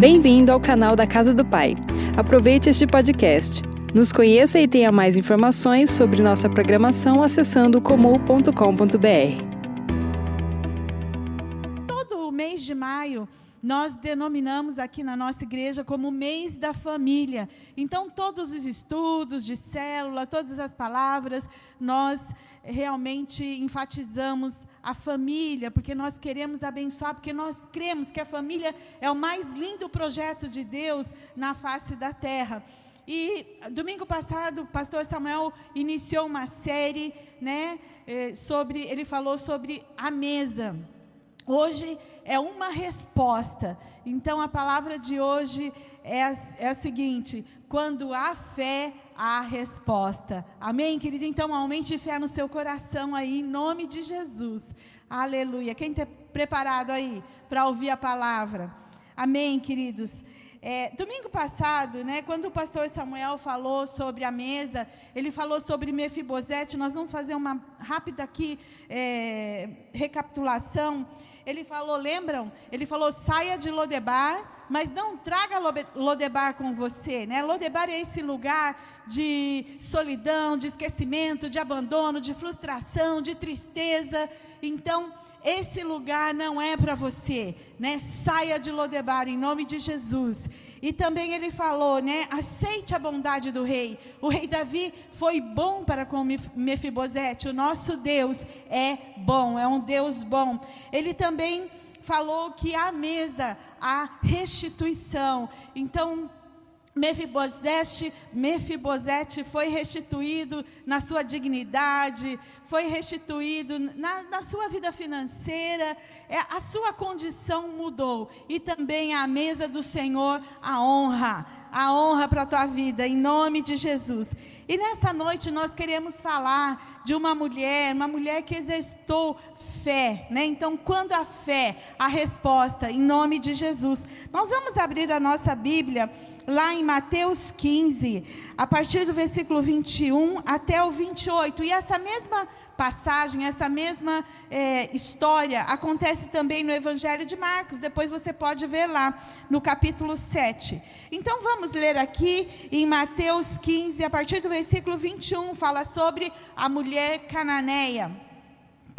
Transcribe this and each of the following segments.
Bem-vindo ao canal da Casa do Pai. Aproveite este podcast. Nos conheça e tenha mais informações sobre nossa programação acessando comum.com.br. Todo mês de maio nós denominamos aqui na nossa igreja como mês da família. Então, todos os estudos de célula, todas as palavras, nós realmente enfatizamos a família, porque nós queremos abençoar, porque nós cremos que a família é o mais lindo projeto de Deus na face da terra. E domingo passado, o pastor Samuel iniciou uma série, né, eh, sobre, ele falou sobre a mesa. Hoje é uma resposta. Então a palavra de hoje é a, é a seguinte: quando há fé, há resposta. Amém, querido? Então aumente fé no seu coração aí, em nome de Jesus. Aleluia. Quem está preparado aí para ouvir a palavra? Amém, queridos. É, domingo passado, né, quando o pastor Samuel falou sobre a mesa, ele falou sobre Mefibosete. Nós vamos fazer uma rápida aqui é, recapitulação. Ele falou, lembram? Ele falou: saia de Lodebar, mas não traga Lodebar com você. Né? Lodebar é esse lugar de solidão, de esquecimento, de abandono, de frustração, de tristeza. Então, esse lugar não é para você, né? Saia de Lodebar em nome de Jesus. E também ele falou, né? Aceite a bondade do rei. O rei Davi foi bom para com Mefibosete. O nosso Deus é bom, é um Deus bom. Ele também falou que à mesa há restituição. Então, Mefibosete, Mefibosete foi restituído na sua dignidade, foi restituído na, na sua vida financeira, é, a sua condição mudou. E também a mesa do Senhor, a honra, a honra para a tua vida, em nome de Jesus. E nessa noite nós queremos falar de uma mulher, uma mulher que exercitou fé, né? Então, quando a fé, a resposta, em nome de Jesus. Nós vamos abrir a nossa Bíblia lá em Mateus 15, a partir do versículo 21 até o 28. E essa mesma passagem, essa mesma é, história acontece também no Evangelho de Marcos. Depois você pode ver lá no capítulo 7. Então vamos ler aqui em Mateus 15, a partir do versículo 21, fala sobre a mulher cananeia.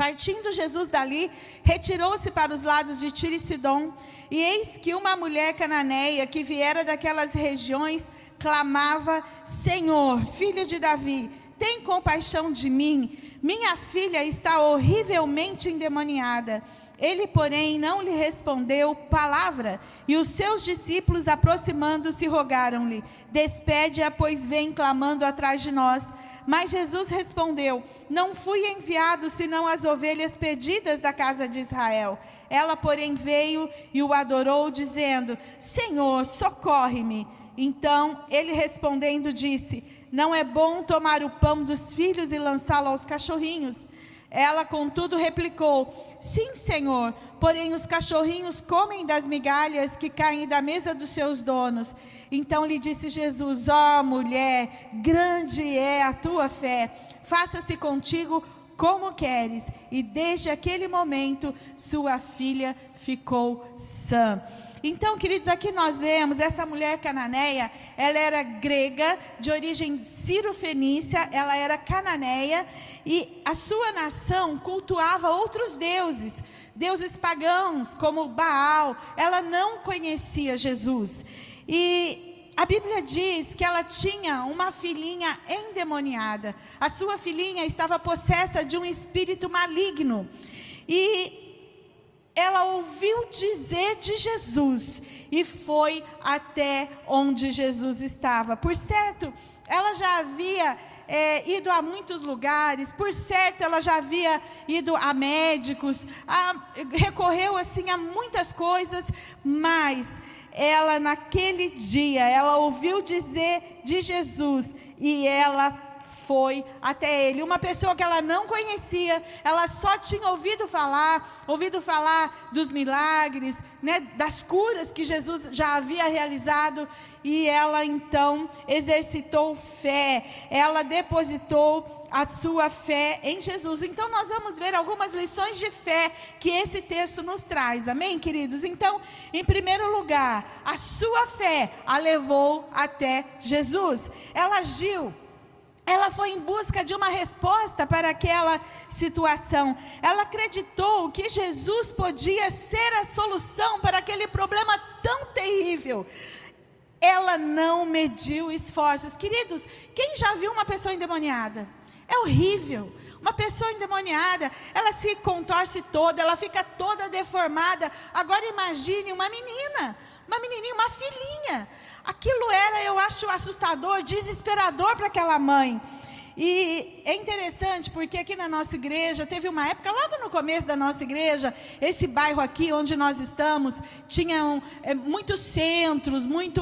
Partindo Jesus dali, retirou-se para os lados de Tiro e Sidom, e eis que uma mulher cananeia que viera daquelas regiões clamava: Senhor, filho de Davi, tem compaixão de mim. Minha filha está horrivelmente endemoniada. Ele, porém, não lhe respondeu palavra, e os seus discípulos, aproximando-se, rogaram-lhe: Despede-a, pois vem clamando atrás de nós. Mas Jesus respondeu: Não fui enviado senão as ovelhas perdidas da casa de Israel. Ela, porém, veio e o adorou, dizendo: Senhor, socorre-me. Então ele respondendo disse: Não é bom tomar o pão dos filhos e lançá-lo aos cachorrinhos. Ela, contudo, replicou: Sim, Senhor, porém os cachorrinhos comem das migalhas que caem da mesa dos seus donos. Então lhe disse Jesus: Ó oh, mulher, grande é a tua fé, faça-se contigo como queres. E desde aquele momento, sua filha ficou sã. Então, queridos, aqui nós vemos essa mulher cananeia, ela era grega, de origem ciro-fenícia, ela era cananeia, e a sua nação cultuava outros deuses, deuses pagãos, como Baal, ela não conhecia Jesus. E a Bíblia diz que ela tinha uma filhinha endemoniada. A sua filhinha estava possessa de um espírito maligno. E ela ouviu dizer de Jesus e foi até onde Jesus estava. Por certo, ela já havia é, ido a muitos lugares, por certo, ela já havia ido a médicos, a, recorreu assim a muitas coisas, mas ela naquele dia, ela ouviu dizer de Jesus e ela foi até ele. Uma pessoa que ela não conhecia, ela só tinha ouvido falar, ouvido falar dos milagres, né, das curas que Jesus já havia realizado, e ela então exercitou fé, ela depositou a sua fé em Jesus. Então, nós vamos ver algumas lições de fé que esse texto nos traz, amém, queridos? Então, em primeiro lugar, a sua fé a levou até Jesus. Ela agiu ela foi em busca de uma resposta para aquela situação. Ela acreditou que Jesus podia ser a solução para aquele problema tão terrível. Ela não mediu esforços. Queridos, quem já viu uma pessoa endemoniada? É horrível. Uma pessoa endemoniada, ela se contorce toda, ela fica toda deformada. Agora imagine uma menina, uma menininha, uma filhinha. Aquilo era, eu acho, assustador, desesperador para aquela mãe. E é interessante porque aqui na nossa igreja, teve uma época, logo no começo da nossa igreja, esse bairro aqui onde nós estamos, tinham é, muitos centros, muito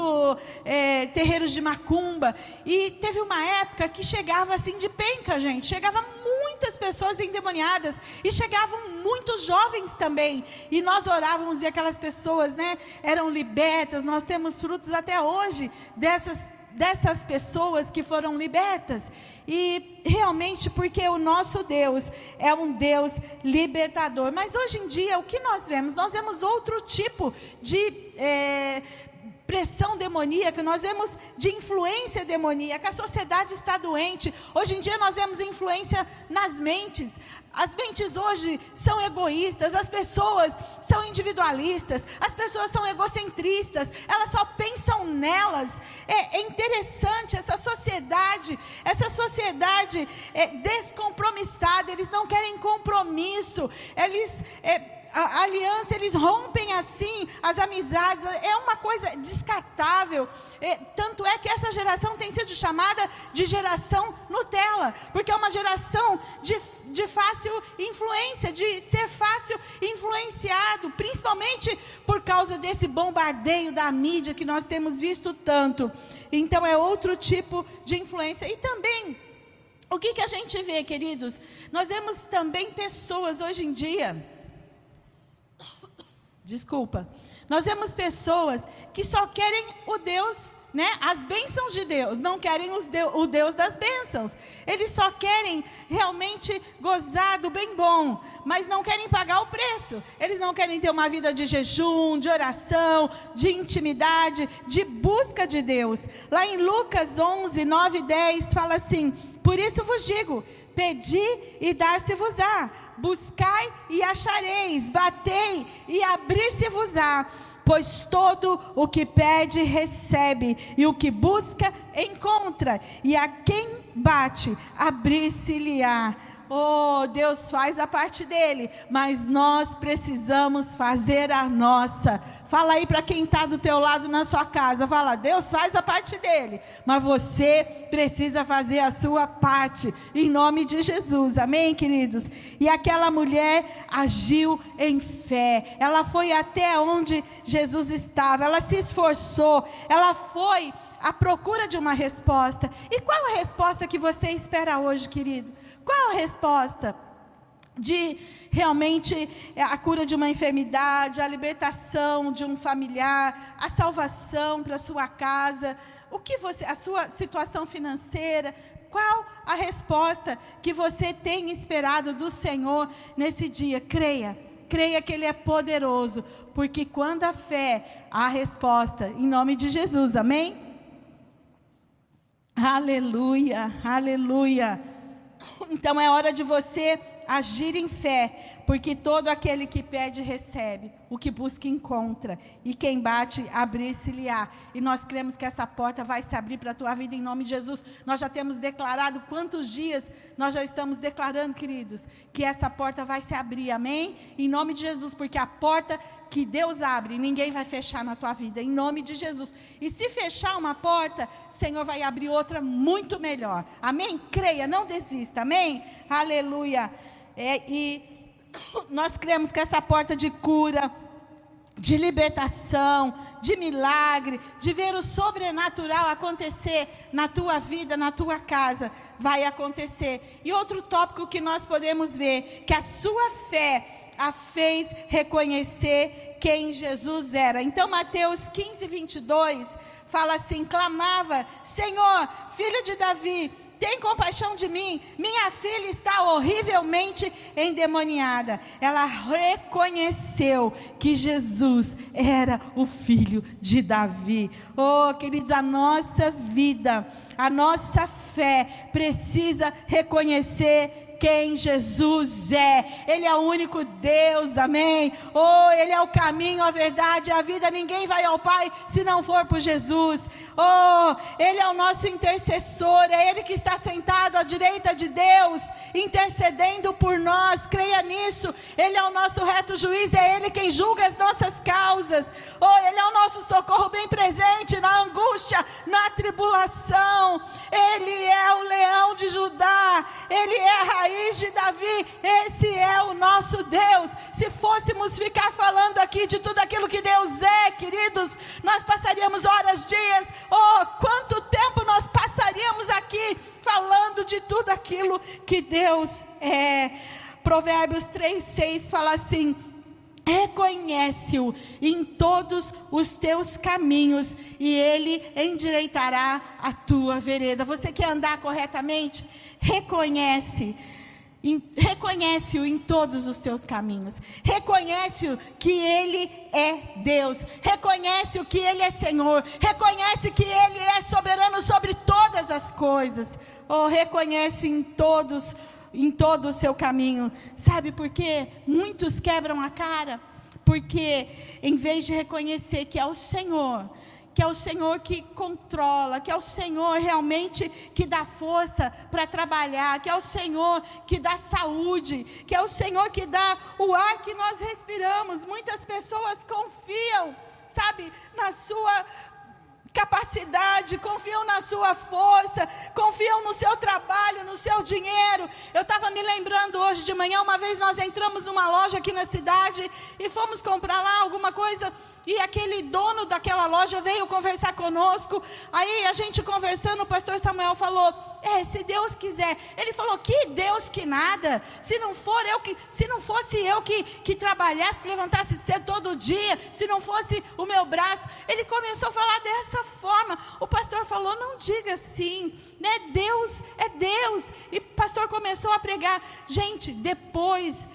é, terreiros de macumba. E teve uma época que chegava assim de penca, gente. Chegava muitas pessoas endemoniadas e chegavam muitos jovens também. E nós orávamos e aquelas pessoas, né, eram libertas. Nós temos frutos até hoje dessas dessas pessoas que foram libertas. E realmente, porque o nosso Deus é um Deus libertador. Mas hoje em dia, o que nós vemos? Nós vemos outro tipo de. É, pressão demoníaca, nós vemos de influência demoníaca, a sociedade está doente. Hoje em dia nós vemos influência nas mentes. As mentes hoje são egoístas, as pessoas são individualistas, as pessoas são egocentristas, elas só pensam nelas. É, é interessante essa sociedade, essa sociedade é, descompromissada, eles não querem compromisso, eles. É, a aliança, eles rompem assim as amizades, é uma coisa descartável. É, tanto é que essa geração tem sido chamada de geração Nutella, porque é uma geração de, de fácil influência, de ser fácil influenciado, principalmente por causa desse bombardeio da mídia que nós temos visto tanto. Então é outro tipo de influência. E também, o que, que a gente vê, queridos? Nós vemos também pessoas hoje em dia Desculpa. Nós vemos pessoas que só querem o Deus, né? As bênçãos de Deus, não querem o Deus das bênçãos. Eles só querem realmente gozar do bem bom, mas não querem pagar o preço. Eles não querem ter uma vida de jejum, de oração, de intimidade, de busca de Deus. Lá em Lucas 11, 9 e 10 fala assim: Por isso vos digo, pedi e dar-se-vos-á buscai e achareis, batei e abrir-se-vos-á. Pois todo o que pede, recebe, e o que busca, encontra, e a quem bate, abrir-se-lhe-á. Oh, Deus faz a parte dele, mas nós precisamos fazer a nossa. Fala aí para quem está do teu lado na sua casa, fala, Deus faz a parte dele, mas você precisa fazer a sua parte, em nome de Jesus, amém, queridos? E aquela mulher agiu em fé, ela foi até onde Jesus estava, ela se esforçou, ela foi à procura de uma resposta. E qual a resposta que você espera hoje, querido? Qual a resposta? De realmente é, a cura de uma enfermidade, a libertação de um familiar, a salvação para sua casa, o que você, a sua situação financeira, qual a resposta que você tem esperado do Senhor nesse dia? Creia, creia que Ele é poderoso, porque quando a fé, há resposta, em nome de Jesus, amém? Aleluia, aleluia. Então é hora de você agir em fé, porque todo aquele que pede recebe, o que busca encontra, e quem bate abrir-se-lhe-á. E nós cremos que essa porta vai se abrir para a tua vida em nome de Jesus. Nós já temos declarado quantos dias nós já estamos declarando, queridos, que essa porta vai se abrir. Amém? Em nome de Jesus, porque a porta que Deus abre, ninguém vai fechar na tua vida, em nome de Jesus. E se fechar uma porta, o Senhor vai abrir outra muito melhor. Amém? Creia, não desista. Amém? Aleluia. É, e nós cremos que essa porta de cura, de libertação, de milagre, de ver o sobrenatural acontecer na tua vida, na tua casa, vai acontecer. E outro tópico que nós podemos ver, que a sua fé a fez reconhecer quem Jesus era. Então, Mateus 15, 22 fala assim: clamava, Senhor, filho de Davi, tem compaixão de mim. Minha filha está horrivelmente endemoniada. Ela reconheceu que Jesus era o filho de Davi. Oh, queridos, a nossa vida, a nossa fé precisa reconhecer quem Jesus é. Ele é o único Deus, amém? Oh, Ele é o caminho, a verdade, a vida. Ninguém vai ao Pai se não for por Jesus. Oh, Ele é o nosso intercessor, é Ele que está sentado à direita de Deus, intercedendo por nós. Creia nisso. Ele é o nosso reto juiz, é Ele quem julga as nossas causas. Oh, Ele é o nosso socorro bem presente na angústia, na tribulação. Ele é o leão de Judá, Ele é a raiz raiz de Davi. Esse é o nosso Deus. Se fôssemos ficar falando aqui de tudo aquilo que Deus é, queridos, nós passaríamos horas, dias, oh, quanto tempo nós passaríamos aqui falando de tudo aquilo que Deus é. Provérbios 3:6 fala assim: reconhece-o em todos os teus caminhos e ele endireitará a tua vereda. Você quer andar corretamente? Reconhece Reconhece-o em todos os seus caminhos. Reconhece-o que Ele é Deus. Reconhece-o que Ele é Senhor. Reconhece que Ele é soberano sobre todas as coisas. Oh, reconhece em todos, em todo o seu caminho. Sabe por quê? Muitos quebram a cara. Porque em vez de reconhecer que é o Senhor, que é o Senhor que controla, que é o Senhor realmente que dá força para trabalhar, que é o Senhor que dá saúde, que é o Senhor que dá o ar que nós respiramos. Muitas pessoas confiam, sabe, na sua capacidade, confiam na sua força, confiam no seu trabalho, no seu dinheiro. Eu estava me lembrando hoje de manhã, uma vez nós entramos numa loja aqui na cidade e fomos comprar lá alguma coisa e aquele dono daquela loja veio conversar conosco. Aí a gente conversando, o pastor Samuel falou: "É, se Deus quiser". Ele falou: "Que Deus que nada. Se não for eu que, se não fosse eu que que trabalhasse, que levantasse cedo todo dia, se não fosse o meu braço". Ele começou a falar dessa forma. O pastor falou: "Não diga assim, né? Deus é Deus". E o pastor começou a pregar. Gente, depois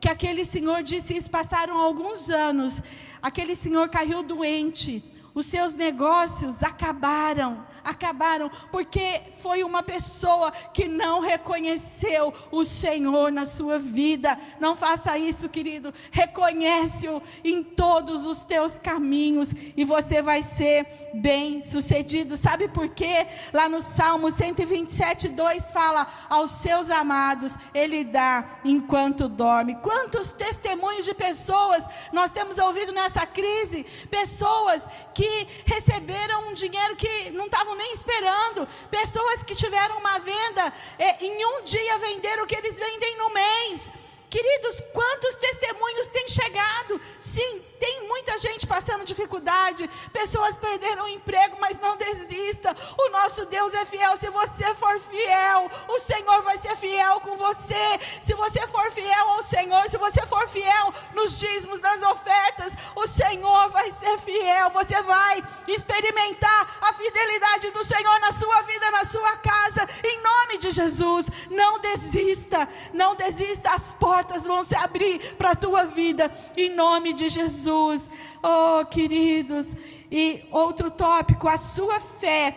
que aquele senhor disse isso, passaram alguns anos. Aquele senhor caiu doente, os seus negócios acabaram acabaram porque foi uma pessoa que não reconheceu o Senhor na sua vida. Não faça isso, querido. Reconhece-o em todos os teus caminhos e você vai ser bem-sucedido. Sabe por quê? Lá no Salmo 127, 2 fala: Aos seus amados ele dá enquanto dorme. Quantos testemunhos de pessoas nós temos ouvido nessa crise? Pessoas que receberam um dinheiro que não estavam nem esperando. Pessoas que tiveram uma venda, é, em um dia venderam o que eles vendem no mês. Queridos, quantos testemunhos têm chegado? Sim, tem muita gente passando dificuldade, pessoas perderam o emprego, mas não desista. O nosso Deus é fiel. Se você for fiel, o Senhor vai ser fiel com você. Se você for fiel ao Senhor, se você for fiel nos dízimos, nas ofertas, o Senhor vai ser fiel. Você vai experimentar a fidelidade do Senhor na sua vida, na sua casa, em nome de Jesus. Não desista, não desista. As portas vão se abrir para a tua vida, em nome de Jesus. Jesus. Oh, queridos. E outro tópico, a sua fé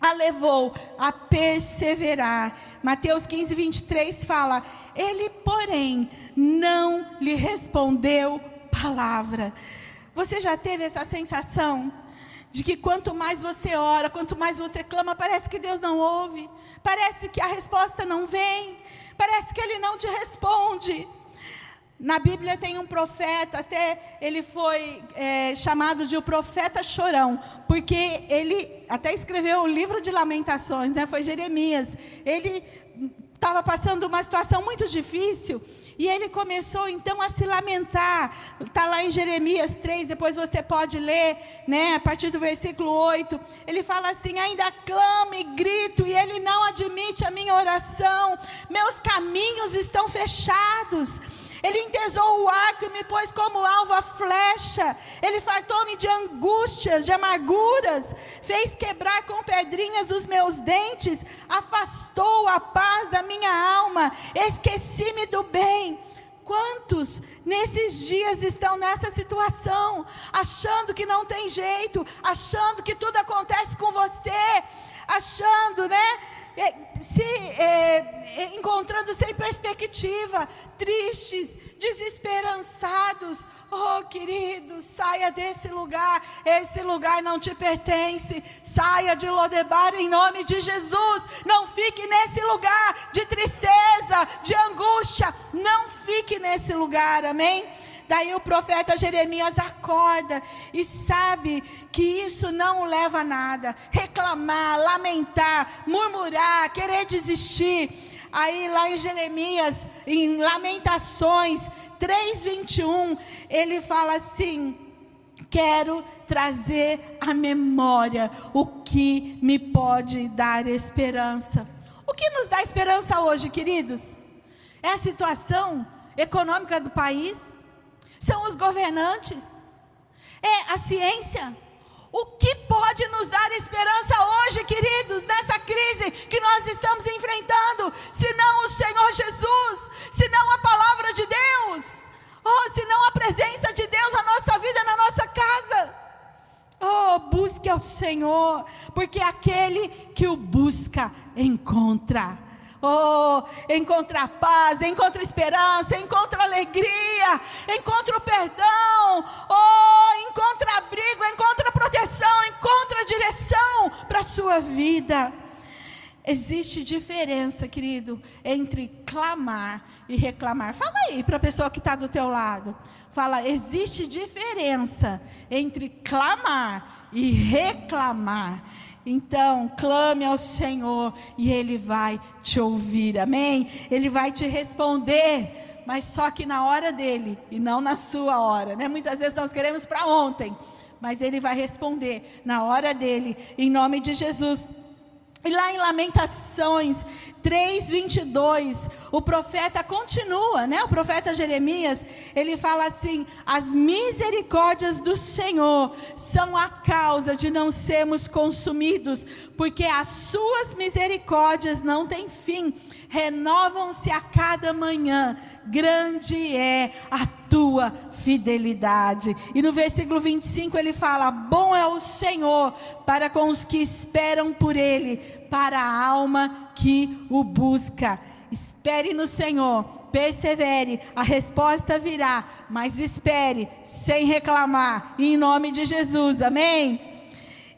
a levou a perseverar. Mateus 15, 23 fala: Ele, porém, não lhe respondeu palavra. Você já teve essa sensação? De que quanto mais você ora, quanto mais você clama, parece que Deus não ouve, parece que a resposta não vem, parece que Ele não te responde. Na Bíblia tem um profeta, até ele foi é, chamado de o profeta chorão, porque ele até escreveu o livro de lamentações, né? foi Jeremias. Ele estava passando uma situação muito difícil e ele começou então a se lamentar. Está lá em Jeremias 3, depois você pode ler, né, a partir do versículo 8. Ele fala assim: Ainda clamo e grito, e ele não admite a minha oração, meus caminhos estão fechados Ele entesou o arco e me pôs como alvo a flecha. Ele fartou-me de angústias, de amarguras. Fez quebrar com pedrinhas os meus dentes. Afastou a paz da minha alma. Esqueci-me do bem. Quantos nesses dias estão nessa situação, achando que não tem jeito, achando que tudo acontece com você, achando, né? É, se é, é, encontrando sem perspectiva, tristes, desesperançados. Oh, querido, saia desse lugar. Esse lugar não te pertence. Saia de Lodebar em nome de Jesus. Não fique nesse lugar de tristeza, de angústia. Não fique nesse lugar. Amém? Daí o profeta Jeremias acorda e sabe que isso não leva a nada. Reclamar, lamentar, murmurar, querer desistir. Aí lá em Jeremias, em Lamentações 3:21, ele fala assim: quero trazer à memória o que me pode dar esperança. O que nos dá esperança hoje, queridos? É a situação econômica do país? São os governantes, é a ciência. O que pode nos dar esperança hoje, queridos, nessa crise que nós estamos enfrentando, se não o Senhor Jesus, se não a palavra de Deus, oh, se não a presença de Deus na nossa vida, na nossa casa? Oh, busque ao Senhor, porque aquele que o busca encontra. Oh, encontra paz, encontra esperança, encontra alegria, encontra o perdão, oh, encontra abrigo, encontra proteção, encontra direção para a sua vida. Existe diferença, querido, entre clamar e reclamar. Fala aí para a pessoa que está do teu lado. Fala, existe diferença entre clamar e reclamar. Então, clame ao Senhor e Ele vai te ouvir, amém? Ele vai te responder, mas só que na hora dele e não na sua hora, né? Muitas vezes nós queremos para ontem, mas Ele vai responder na hora dele, em nome de Jesus. E lá em Lamentações 3:22, o profeta continua, né? O profeta Jeremias, ele fala assim: "As misericórdias do Senhor são a causa de não sermos consumidos, porque as suas misericórdias não têm fim, renovam-se a cada manhã. Grande é a tua fidelidade. E no versículo 25 ele fala: Bom é o Senhor para com os que esperam por Ele, para a alma que o busca. Espere no Senhor, persevere, a resposta virá, mas espere sem reclamar, em nome de Jesus, amém?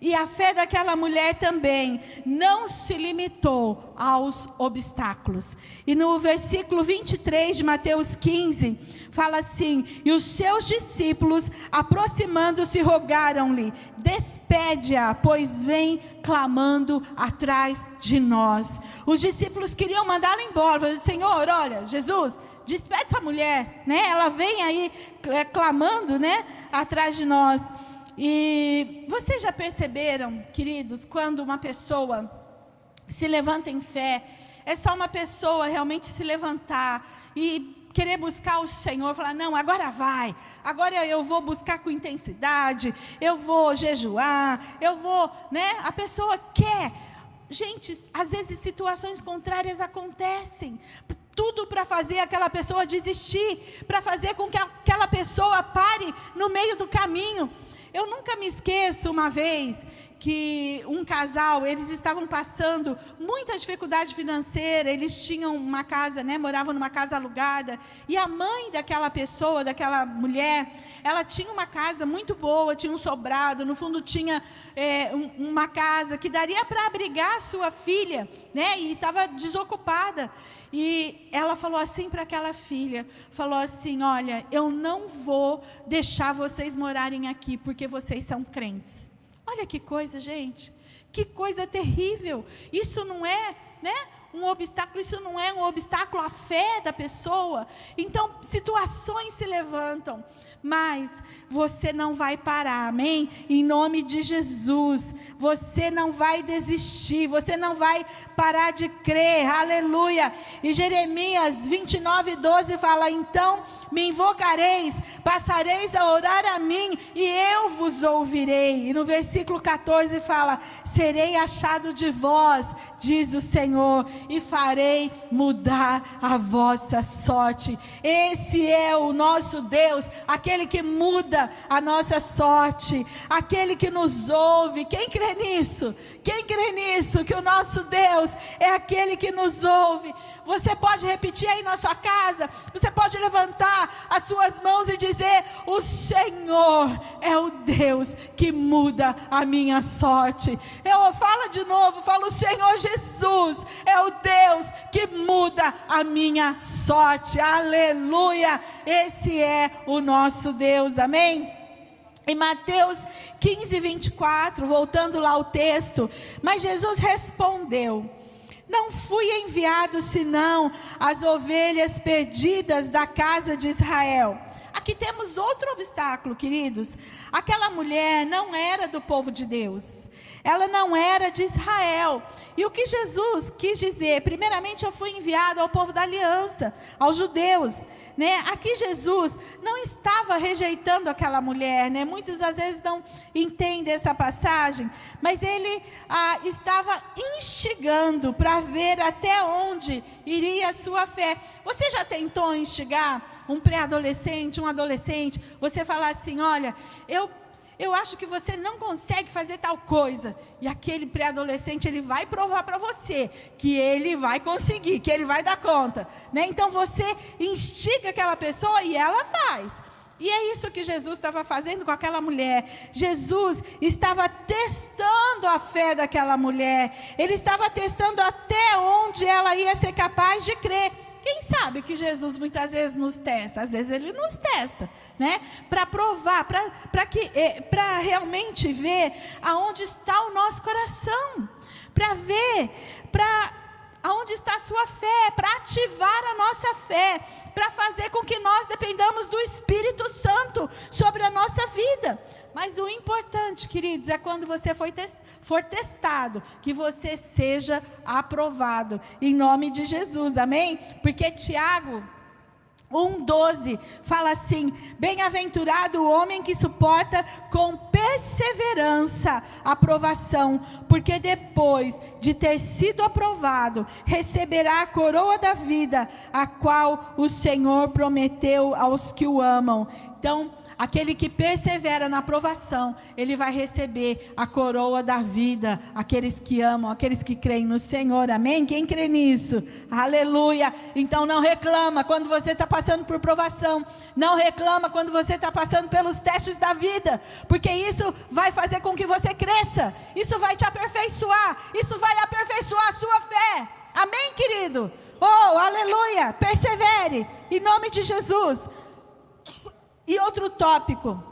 E a fé daquela mulher também não se limitou aos obstáculos. E no versículo 23 de Mateus 15, fala assim: E os seus discípulos, aproximando-se, rogaram-lhe: Despede-a, pois vem clamando atrás de nós. Os discípulos queriam mandá-la embora. Falaram, Senhor, olha, Jesus, despede essa mulher, né? Ela vem aí clamando, né? Atrás de nós. E vocês já perceberam, queridos, quando uma pessoa se levanta em fé, é só uma pessoa realmente se levantar e querer buscar o Senhor, falar: não, agora vai, agora eu vou buscar com intensidade, eu vou jejuar, eu vou, né? A pessoa quer. Gente, às vezes situações contrárias acontecem, tudo para fazer aquela pessoa desistir, para fazer com que aquela pessoa pare no meio do caminho. Eu nunca me esqueço uma vez que um casal, eles estavam passando muita dificuldade financeira, eles tinham uma casa, né, moravam numa casa alugada, e a mãe daquela pessoa, daquela mulher, ela tinha uma casa muito boa, tinha um sobrado, no fundo tinha é, um, uma casa que daria para abrigar a sua filha, né, e estava desocupada. E ela falou assim para aquela filha, falou assim, olha, eu não vou deixar vocês morarem aqui, porque vocês são crentes. Olha que coisa, gente. Que coisa terrível. Isso não é, né? um obstáculo, isso não é um obstáculo à fé da pessoa. Então, situações se levantam mas você não vai parar, amém? Em nome de Jesus, você não vai desistir, você não vai parar de crer, aleluia. E Jeremias 29, 12 fala: Então me invocareis, passareis a orar a mim, e eu vos ouvirei. E no versículo 14 fala: Serei achado de vós, diz o Senhor, e farei mudar a vossa sorte. Esse é o nosso Deus, aquele aquele que muda a nossa sorte, aquele que nos ouve. Quem crê nisso? Quem crê nisso? Que o nosso Deus é aquele que nos ouve. Você pode repetir aí na sua casa, você pode levantar as suas mãos e dizer: O Senhor é o Deus que muda a minha sorte. Eu falo de novo, falo: O Senhor Jesus é o Deus que muda a minha sorte. Aleluia! Esse é o nosso Deus, amém? Em Mateus 15, 24, voltando lá ao texto, mas Jesus respondeu: Não fui enviado senão as ovelhas perdidas da casa de Israel. Aqui temos outro obstáculo, queridos. Aquela mulher não era do povo de Deus, ela não era de Israel. E o que Jesus quis dizer? Primeiramente, eu fui enviado ao povo da aliança, aos judeus. Né? Aqui Jesus não estava rejeitando aquela mulher, né? Muitos às vezes não entendem essa passagem, mas ele ah, estava instigando para ver até onde iria a sua fé. Você já tentou instigar um pré-adolescente, um adolescente? Você falar assim, olha, eu eu acho que você não consegue fazer tal coisa. E aquele pré-adolescente, ele vai provar para você que ele vai conseguir, que ele vai dar conta. Né? Então você instiga aquela pessoa e ela faz. E é isso que Jesus estava fazendo com aquela mulher. Jesus estava testando a fé daquela mulher. Ele estava testando até onde ela ia ser capaz de crer. Quem sabe que Jesus muitas vezes nos testa? Às vezes ele nos testa, né? Para provar, para é, realmente ver aonde está o nosso coração, para ver, para aonde está a sua fé, para ativar a nossa fé, para fazer com que nós dependamos do Espírito Santo sobre a nossa vida. Mas o importante, queridos, é quando você for testado, que você seja aprovado, em nome de Jesus, amém? Porque Tiago 1,12 fala assim: Bem-aventurado o homem que suporta com perseverança a provação, porque depois de ter sido aprovado, receberá a coroa da vida, a qual o Senhor prometeu aos que o amam. Então, Aquele que persevera na provação, ele vai receber a coroa da vida. Aqueles que amam, aqueles que creem no Senhor. Amém? Quem crê nisso? Aleluia. Então não reclama quando você está passando por provação. Não reclama quando você está passando pelos testes da vida. Porque isso vai fazer com que você cresça. Isso vai te aperfeiçoar. Isso vai aperfeiçoar a sua fé. Amém, querido? Oh, aleluia. Persevere. Em nome de Jesus. E outro tópico,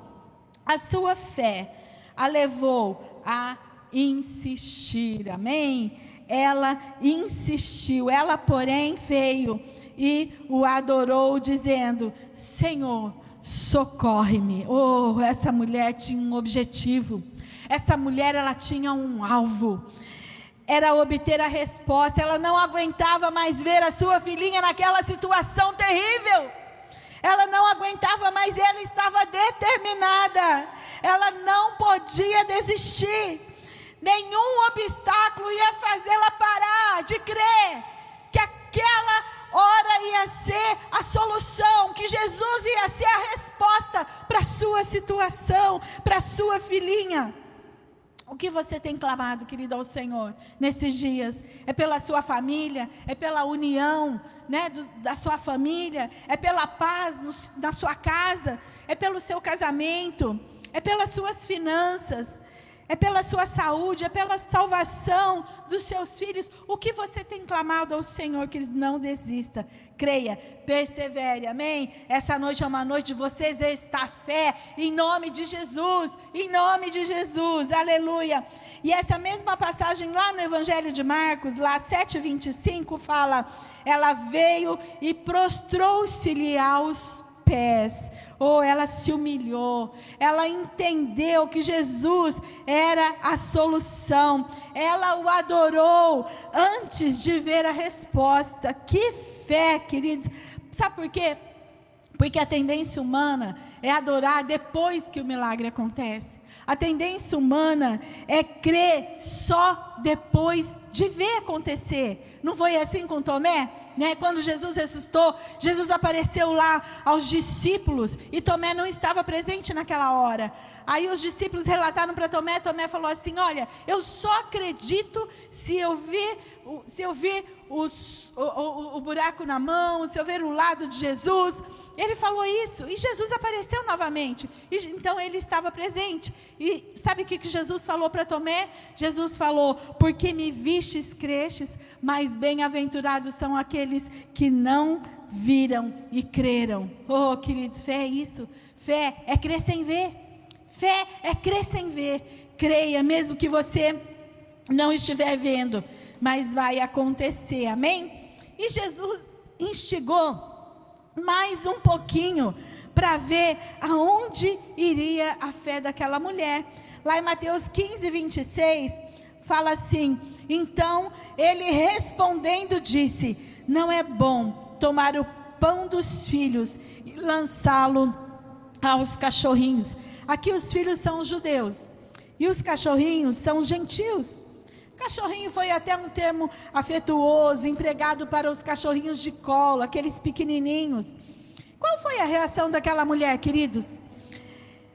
a sua fé a levou a insistir, amém? Ela insistiu, ela, porém, veio e o adorou, dizendo: Senhor, socorre-me. Oh, essa mulher tinha um objetivo, essa mulher, ela tinha um alvo era obter a resposta. Ela não aguentava mais ver a sua filhinha naquela situação terrível ela não aguentava mais, ela estava determinada, ela não podia desistir, nenhum obstáculo ia fazê-la parar de crer que aquela hora ia ser a solução, que Jesus ia ser a resposta para a sua situação, para a sua filhinha. O que você tem clamado, querido, ao Senhor nesses dias? É pela sua família, é pela união né, do, da sua família, é pela paz no, na sua casa, é pelo seu casamento, é pelas suas finanças. É pela sua saúde, é pela salvação dos seus filhos. O que você tem clamado ao Senhor, que Ele não desista. Creia, persevere, amém? Essa noite é uma noite de você exercitar fé, em nome de Jesus, em nome de Jesus, aleluia. E essa mesma passagem lá no Evangelho de Marcos, lá 7,25, fala: ela veio e prostrou-se-lhe aos pés ou oh, ela se humilhou, ela entendeu que Jesus era a solução, ela o adorou antes de ver a resposta. Que fé, queridos! Sabe por quê? Porque a tendência humana é adorar depois que o milagre acontece. A tendência humana é crer só depois de ver acontecer. Não foi assim com Tomé? Né? Quando Jesus ressuscitou, Jesus apareceu lá aos discípulos e Tomé não estava presente naquela hora. Aí os discípulos relataram para Tomé, Tomé falou assim: Olha, eu só acredito se eu ver, se eu ver os, o, o, o buraco na mão, se eu ver o lado de Jesus. Ele falou isso e Jesus apareceu novamente. E, então ele estava presente. E sabe o que, que Jesus falou para Tomé? Jesus falou: Porque me vistes, crestes, mas bem-aventurados são aqueles que não viram e creram. Oh, queridos, fé é isso. Fé é crer sem ver. Fé é crer sem ver. Creia, mesmo que você não estiver vendo, mas vai acontecer. Amém? E Jesus instigou mais um pouquinho para ver aonde iria a fé daquela mulher. Lá em Mateus 15, 26, fala assim: Então ele respondendo disse: Não é bom tomar o pão dos filhos e lançá-lo aos cachorrinhos. Aqui os filhos são os judeus e os cachorrinhos são os gentios. Cachorrinho foi até um termo afetuoso, empregado para os cachorrinhos de colo, aqueles pequenininhos. Qual foi a reação daquela mulher, queridos?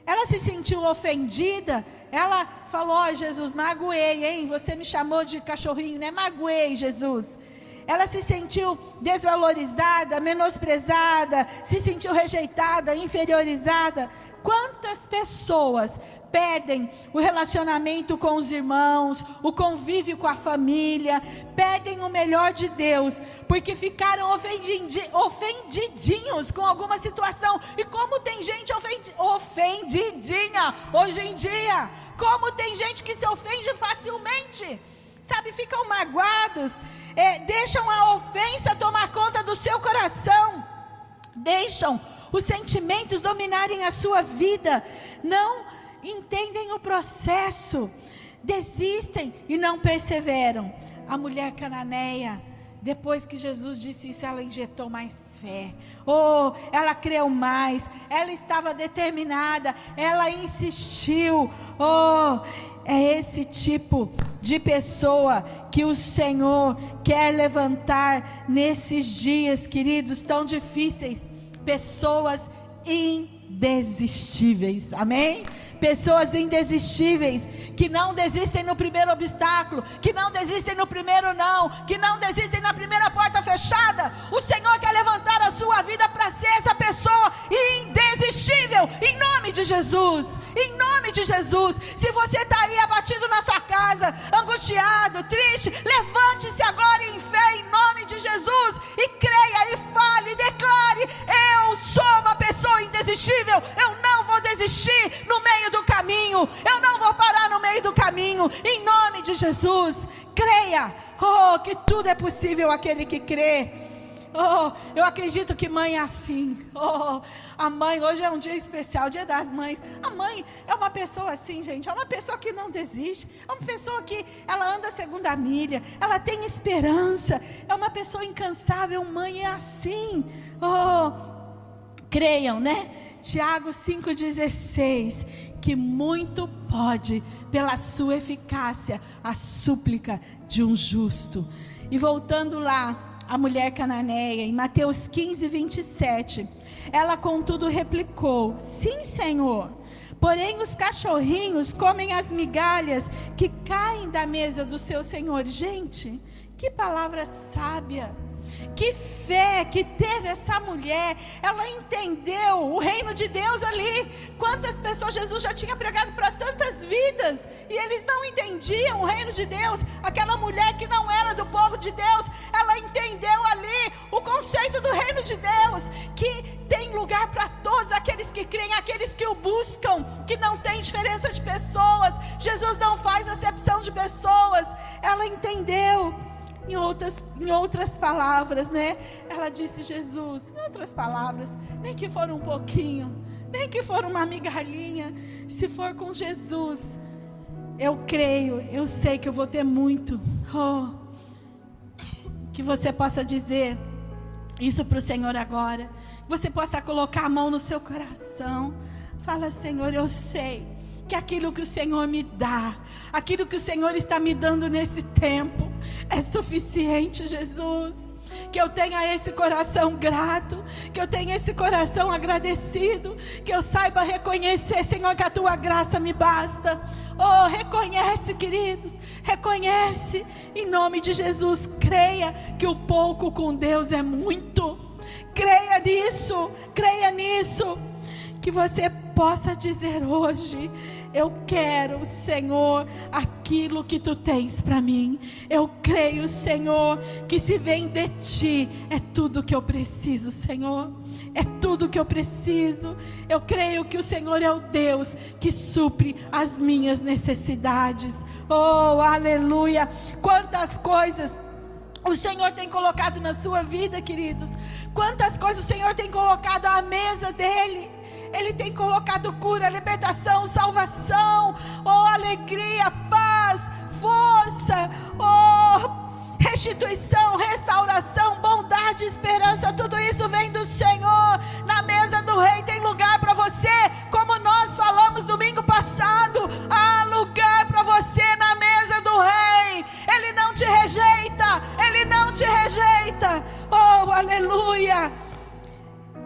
Ela se sentiu ofendida. Ela falou: oh, Jesus, magoei, hein? Você me chamou de cachorrinho, né? Magoei, Jesus. Ela se sentiu desvalorizada, menosprezada, se sentiu rejeitada, inferiorizada. Quantas pessoas perdem o relacionamento com os irmãos, o convívio com a família, perdem o melhor de Deus, porque ficaram ofendidinhos com alguma situação. E como tem gente ofendidinha hoje em dia, como tem gente que se ofende facilmente, sabe, ficam magoados, é, deixam a ofensa tomar conta do seu coração, deixam os sentimentos dominarem a sua vida, não entendem o processo, desistem e não perseveram. A mulher cananeia, depois que Jesus disse isso, ela injetou mais fé. Oh, ela creu mais, ela estava determinada, ela insistiu. Oh, é esse tipo de pessoa que o Senhor quer levantar nesses dias, queridos, tão difíceis. Pessoas indesistíveis. Amém? pessoas indesistíveis, que não desistem no primeiro obstáculo, que não desistem no primeiro não, que não desistem na primeira porta fechada. O Senhor quer levantar a sua vida para ser essa pessoa indesistível, em nome de Jesus. Em nome de Jesus. Se você está aí abatido na sua casa, angustiado, triste, levante-se agora em fé, em nome de Jesus, e creia, e fale, e declare: eu não vou desistir no meio do caminho. Eu não vou parar no meio do caminho. Em nome de Jesus, creia. Oh, que tudo é possível aquele que crê. Oh, eu acredito que mãe é assim. Oh, a mãe, hoje é um dia especial, dia das mães. A mãe é uma pessoa assim, gente. É uma pessoa que não desiste. É uma pessoa que ela anda segunda milha. Ela tem esperança. É uma pessoa incansável. Mãe é assim. Oh, creiam, né? Tiago 5,16 que muito pode, pela sua eficácia, a súplica de um justo. E voltando lá, a mulher cananeia, em Mateus 15, 27, ela contudo replicou: Sim, Senhor. Porém, os cachorrinhos comem as migalhas que caem da mesa do seu senhor. Gente, que palavra sábia. Que fé que teve essa mulher. Ela entendeu o reino de Deus ali. Quantas pessoas Jesus já tinha pregado para tantas vidas e eles não entendiam o reino de Deus. Aquela mulher que não era do povo de Deus, ela entendeu ali o conceito do reino de Deus, que tem lugar para todos aqueles que creem, aqueles que o buscam, que não tem diferença de pessoas. Jesus não faz acepção de pessoas. Ela entendeu. Em outras, em outras palavras, né? Ela disse: Jesus, em outras palavras, nem que for um pouquinho, nem que for uma migalhinha, se for com Jesus, eu creio, eu sei que eu vou ter muito. Oh, que você possa dizer isso para o Senhor agora. Que você possa colocar a mão no seu coração. Fala, Senhor, eu sei que aquilo que o Senhor me dá, aquilo que o Senhor está me dando nesse tempo, é suficiente, Jesus. Que eu tenha esse coração grato, que eu tenha esse coração agradecido, que eu saiba reconhecer, Senhor, que a tua graça me basta. Oh, reconhece, queridos, reconhece, em nome de Jesus, creia que o pouco com Deus é muito. Creia nisso, creia nisso, que você possa dizer hoje: eu quero, Senhor, aquilo que tu tens para mim. Eu creio, Senhor, que se vem de ti é tudo que eu preciso, Senhor. É tudo que eu preciso. Eu creio que o Senhor é o Deus que supre as minhas necessidades. Oh, aleluia! Quantas coisas o Senhor tem colocado na sua vida, queridos. Quantas coisas o Senhor tem colocado à mesa dele. Ele tem colocado cura, libertação, salvação, oh alegria, paz, força, oh restituição, restauração, bondade, esperança, tudo isso vem do Senhor. Na mesa do rei tem lugar para você, como nós falamos domingo passado, há lugar para você na mesa do rei. Ele não te rejeita, ele não te rejeita. Oh, aleluia!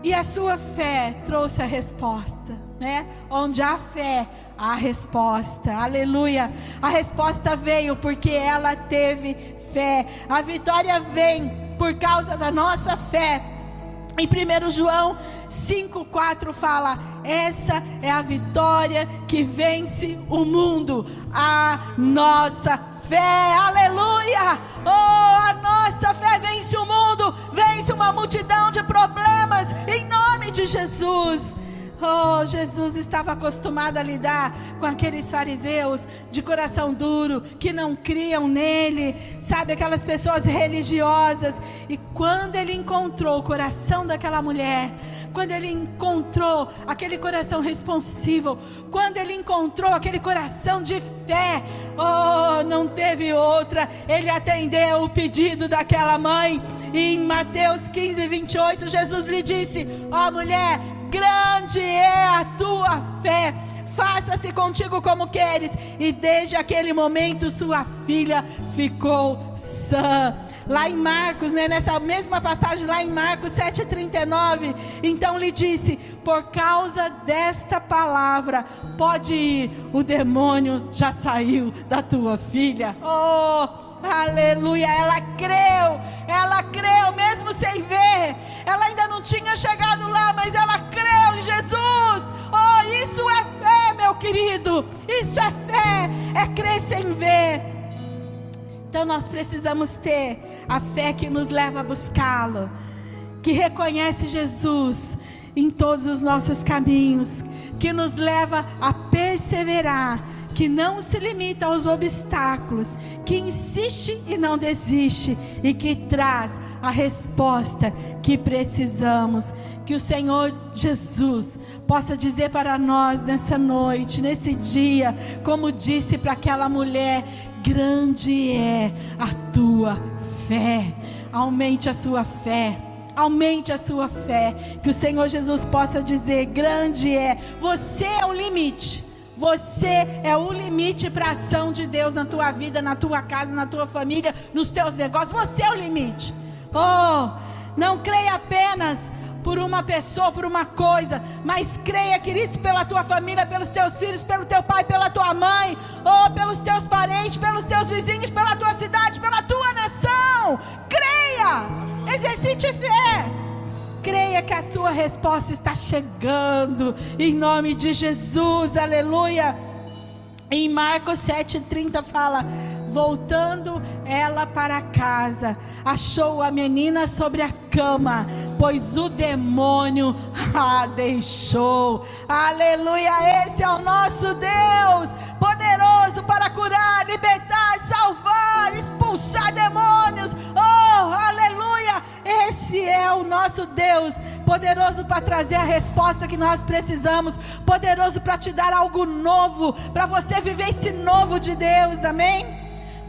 E a sua fé trouxe a resposta, né? Onde há fé, há resposta. Aleluia. A resposta veio porque ela teve fé. A vitória vem por causa da nossa fé. Em 1 João 5,4 fala: Essa é a vitória que vence o mundo, a nossa fé, aleluia. Oh, a nossa fé vence o mundo, uma multidão de problemas, em nome de Jesus. Oh, Jesus estava acostumado a lidar com aqueles fariseus de coração duro, que não criam nele, sabe, aquelas pessoas religiosas. E quando ele encontrou o coração daquela mulher, quando ele encontrou aquele coração responsível, quando ele encontrou aquele coração de fé, oh, não teve outra, ele atendeu o pedido daquela mãe. E em Mateus 15, 28, Jesus lhe disse: Ó oh, mulher, grande é a tua fé. Faça-se contigo como queres. E desde aquele momento sua filha ficou sã. Lá em Marcos, né, nessa mesma passagem, lá em Marcos 7,39, então lhe disse: Por causa desta palavra, pode ir, o demônio já saiu da tua filha. Oh! Aleluia, ela creu, ela creu mesmo sem ver. Ela ainda não tinha chegado lá, mas ela creu em Jesus. Oh, isso é fé, meu querido. Isso é fé, é crer sem ver. Então nós precisamos ter a fé que nos leva a buscá-lo, que reconhece Jesus em todos os nossos caminhos, que nos leva a perseverar que não se limita aos obstáculos, que insiste e não desiste e que traz a resposta que precisamos. Que o Senhor Jesus possa dizer para nós nessa noite, nesse dia, como disse para aquela mulher: grande é a tua fé. Aumente a sua fé. Aumente a sua fé. Que o Senhor Jesus possa dizer: grande é. Você é o limite. Você é o limite para a ação de Deus na tua vida, na tua casa, na tua família, nos teus negócios. Você é o limite. Oh, não creia apenas por uma pessoa, por uma coisa, mas creia, queridos, pela tua família, pelos teus filhos, pelo teu pai, pela tua mãe, ou oh, pelos teus parentes, pelos teus vizinhos, pela tua cidade, pela tua nação. Creia! Exercite fé. Creia que a sua resposta está chegando. Em nome de Jesus. Aleluia. Em Marcos 7,30 fala: Voltando ela para casa, achou a menina sobre a cama, pois o demônio a deixou. Aleluia! Esse é o nosso Deus, poderoso para curar, libertar, salvar, expulsar demônios. Esse é o nosso Deus poderoso para trazer a resposta que nós precisamos, poderoso para te dar algo novo, para você viver esse novo de Deus, amém?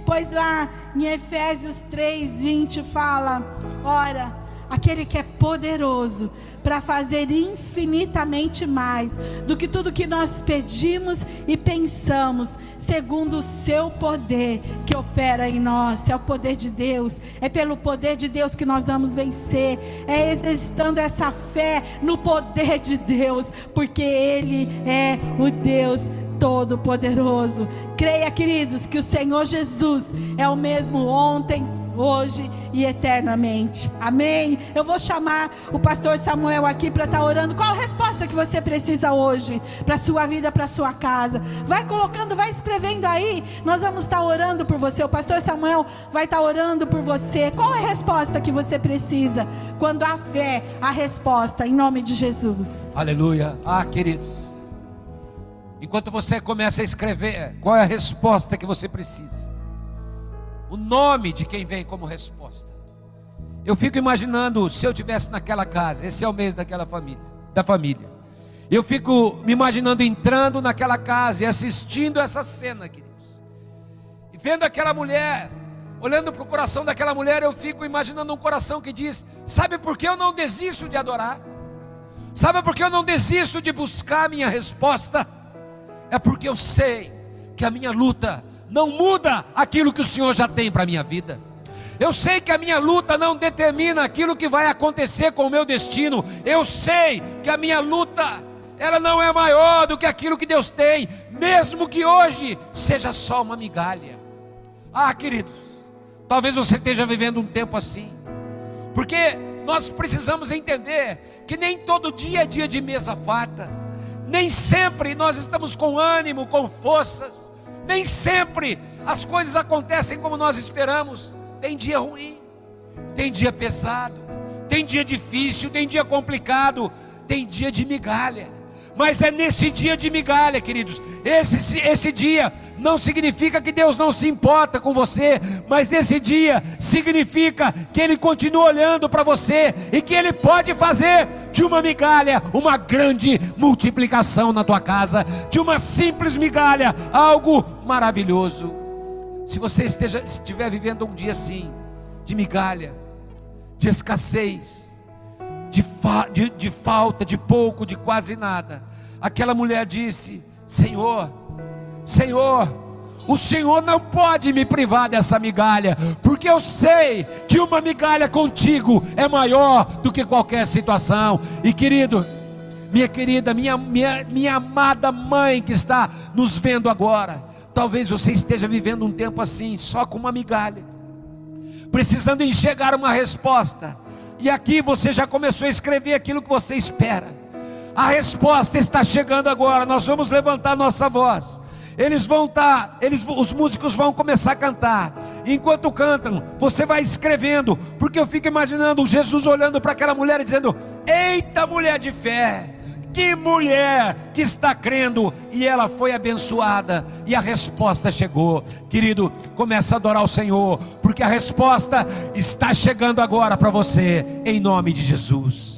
Pois lá em Efésios 3, 20 fala: Ora, aquele que é poderoso para fazer infinitamente mais do que tudo que nós pedimos e pensamos, segundo o seu poder que opera em nós. É o poder de Deus, é pelo poder de Deus que nós vamos vencer, é exercitando essa fé no poder de Deus, porque Ele é o Deus Todo-Poderoso. Creia, queridos, que o Senhor Jesus é o mesmo ontem, hoje e eternamente. Amém. Eu vou chamar o pastor Samuel aqui para estar tá orando. Qual a resposta que você precisa hoje para sua vida, para sua casa? Vai colocando, vai escrevendo aí. Nós vamos estar tá orando por você. O pastor Samuel vai estar tá orando por você. Qual a resposta que você precisa? Quando há fé, a resposta em nome de Jesus. Aleluia. Ah, queridos. Enquanto você começa a escrever, qual é a resposta que você precisa? O nome de quem vem como resposta. Eu fico imaginando se eu tivesse naquela casa, esse é o mês daquela família, da família. Eu fico me imaginando entrando naquela casa e assistindo essa cena, queridos. E vendo aquela mulher, olhando para o coração daquela mulher, eu fico imaginando um coração que diz: Sabe por que eu não desisto de adorar? Sabe por que eu não desisto de buscar minha resposta? é porque eu sei que a minha luta não muda aquilo que o Senhor já tem para a minha vida. Eu sei que a minha luta não determina aquilo que vai acontecer com o meu destino. Eu sei que a minha luta, ela não é maior do que aquilo que Deus tem, mesmo que hoje seja só uma migalha. Ah, queridos, talvez você esteja vivendo um tempo assim, porque nós precisamos entender que nem todo dia é dia de mesa farta. Nem sempre nós estamos com ânimo, com forças. Nem sempre as coisas acontecem como nós esperamos. Tem dia ruim, tem dia pesado, tem dia difícil, tem dia complicado, tem dia de migalha. Mas é nesse dia de migalha, queridos. Esse, esse dia não significa que Deus não se importa com você, mas esse dia significa que Ele continua olhando para você e que Ele pode fazer de uma migalha uma grande multiplicação na tua casa, de uma simples migalha algo maravilhoso. Se você esteja, estiver vivendo um dia assim, de migalha, de escassez, de, fa de, de falta, de pouco, de quase nada. Aquela mulher disse: Senhor, Senhor, o Senhor não pode me privar dessa migalha, porque eu sei que uma migalha contigo é maior do que qualquer situação. E querido, minha querida, minha, minha, minha amada mãe que está nos vendo agora, talvez você esteja vivendo um tempo assim, só com uma migalha, precisando enxergar uma resposta e aqui você já começou a escrever aquilo que você espera. A resposta está chegando agora. Nós vamos levantar nossa voz. Eles vão estar, tá, eles, os músicos vão começar a cantar. Enquanto cantam, você vai escrevendo, porque eu fico imaginando Jesus olhando para aquela mulher e dizendo: Eita, mulher de fé! Que mulher que está crendo e ela foi abençoada e a resposta chegou. Querido, começa a adorar o Senhor, porque a resposta está chegando agora para você em nome de Jesus.